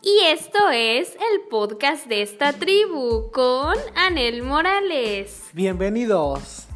Y esto es el podcast de esta tribu con Anel Morales. Bienvenidos.